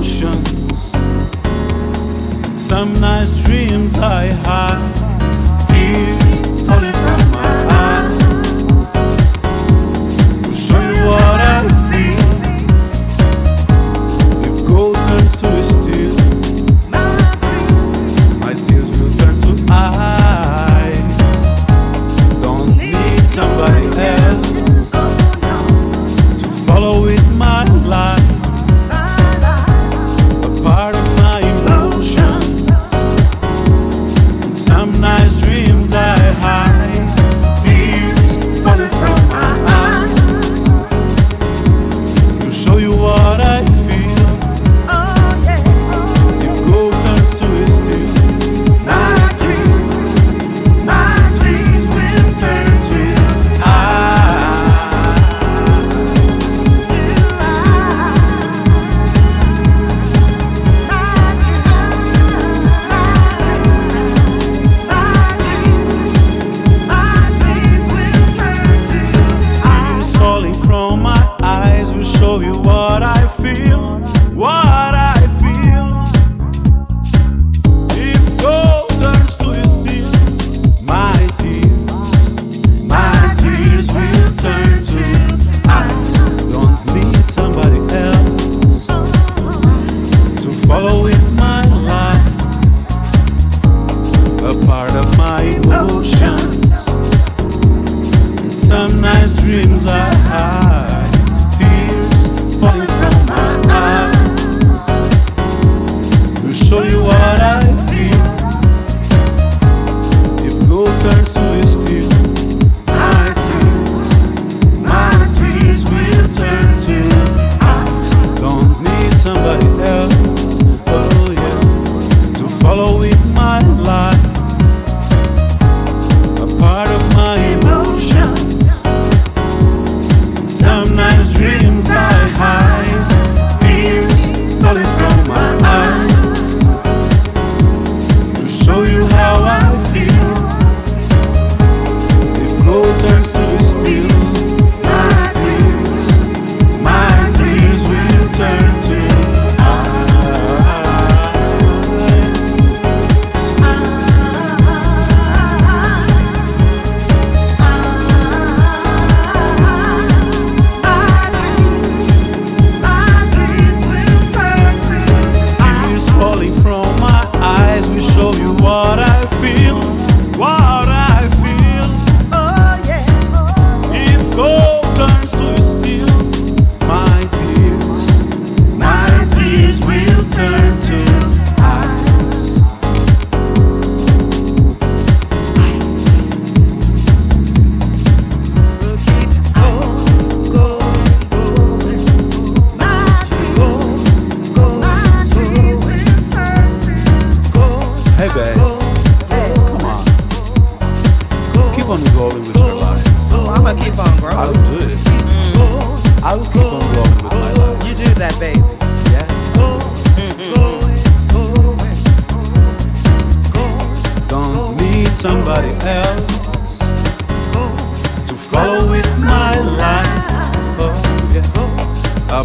emotions. Some nice dreams I have.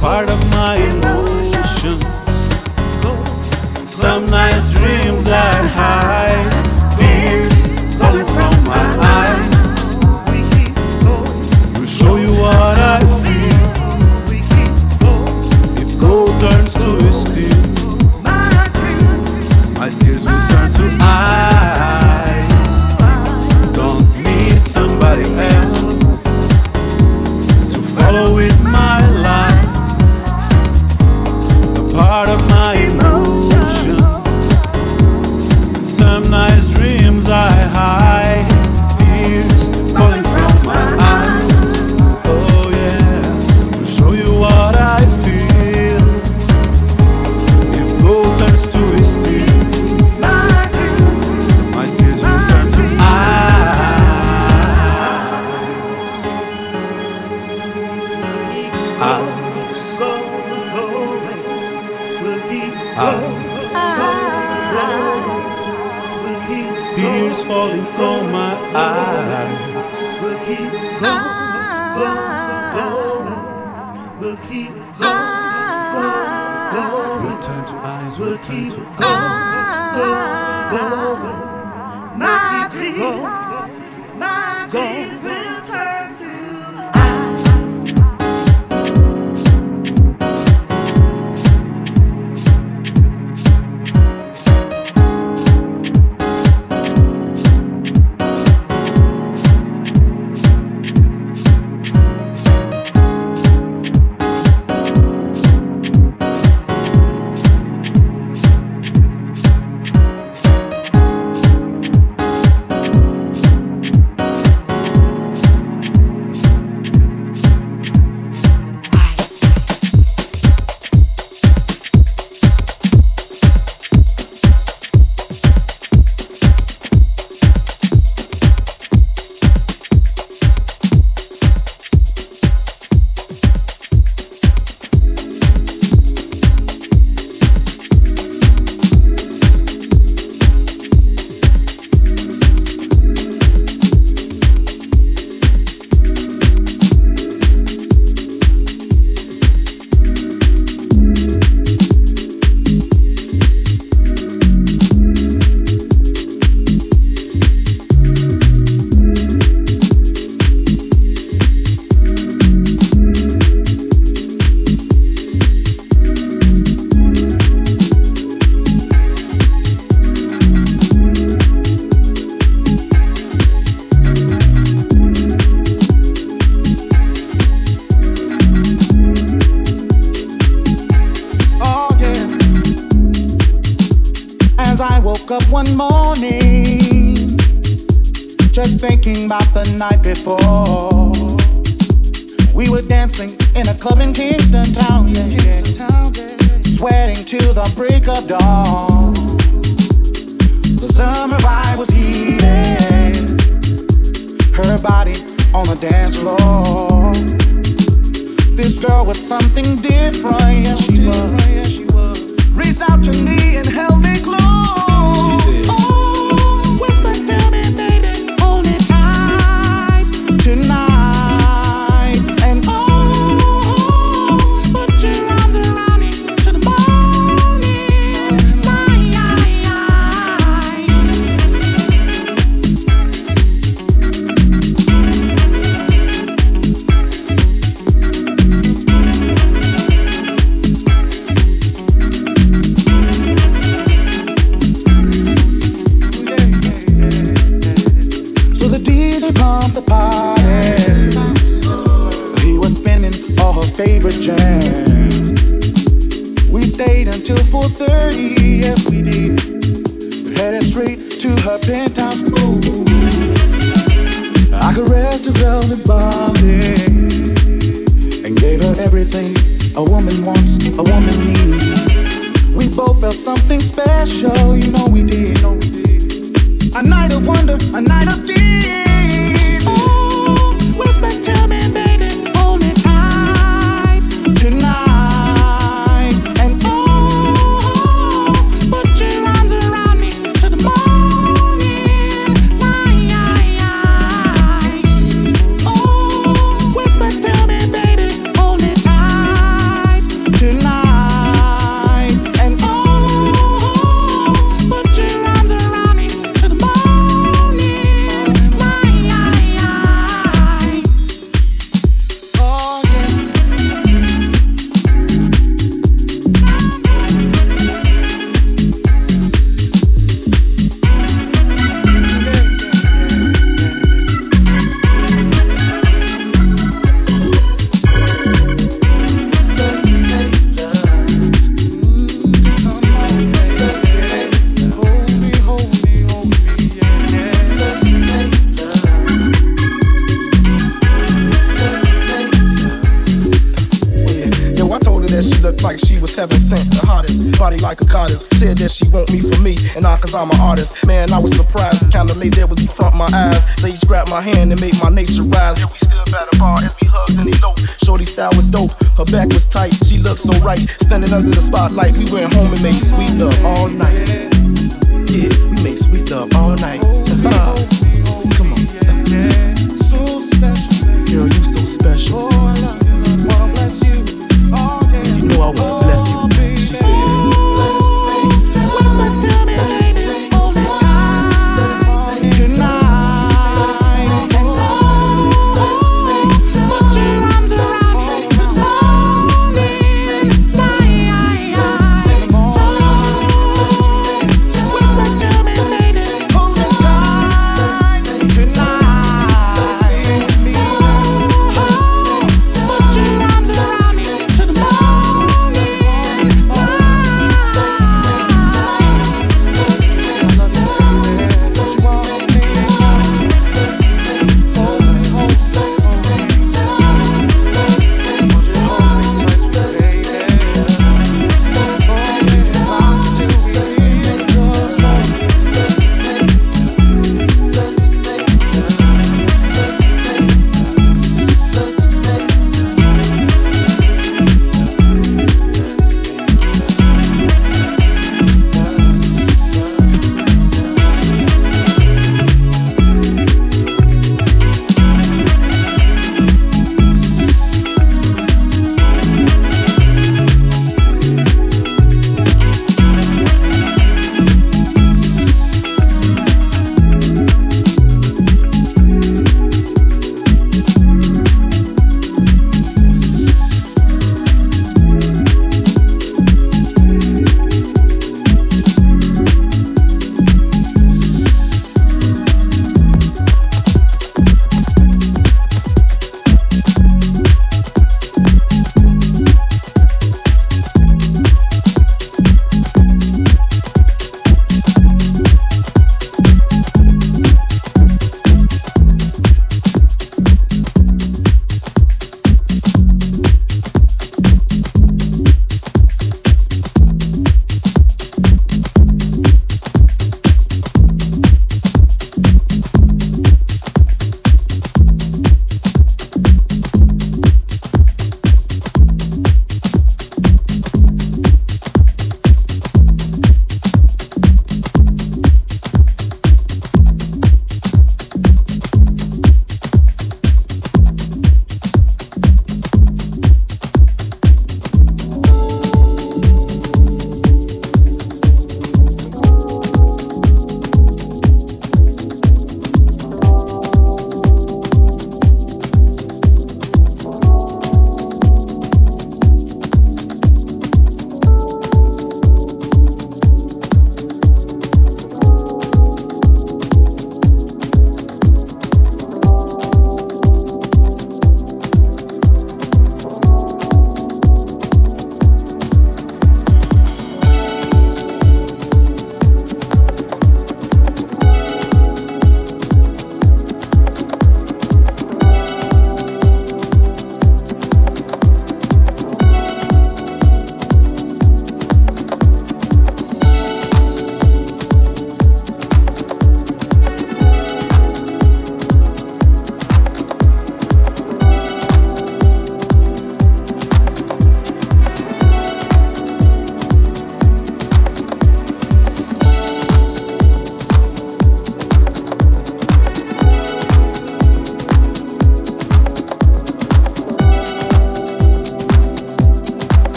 Yeah. that she looked like she was heaven sent. The hottest, body like a goddess. Said that she want me for me, and I cause I'm an artist. Man, I was surprised. The kind of lady there was in front my eyes. Ladies grabbed my hand and made my nature rise. Yeah, we stood by the bar as we hugged and eloped. Shorty style was dope, her back was tight. She looked so right. Standing under the spotlight, we went home and made sweet love all night. Yeah, we made sweet love all night. Uh-huh.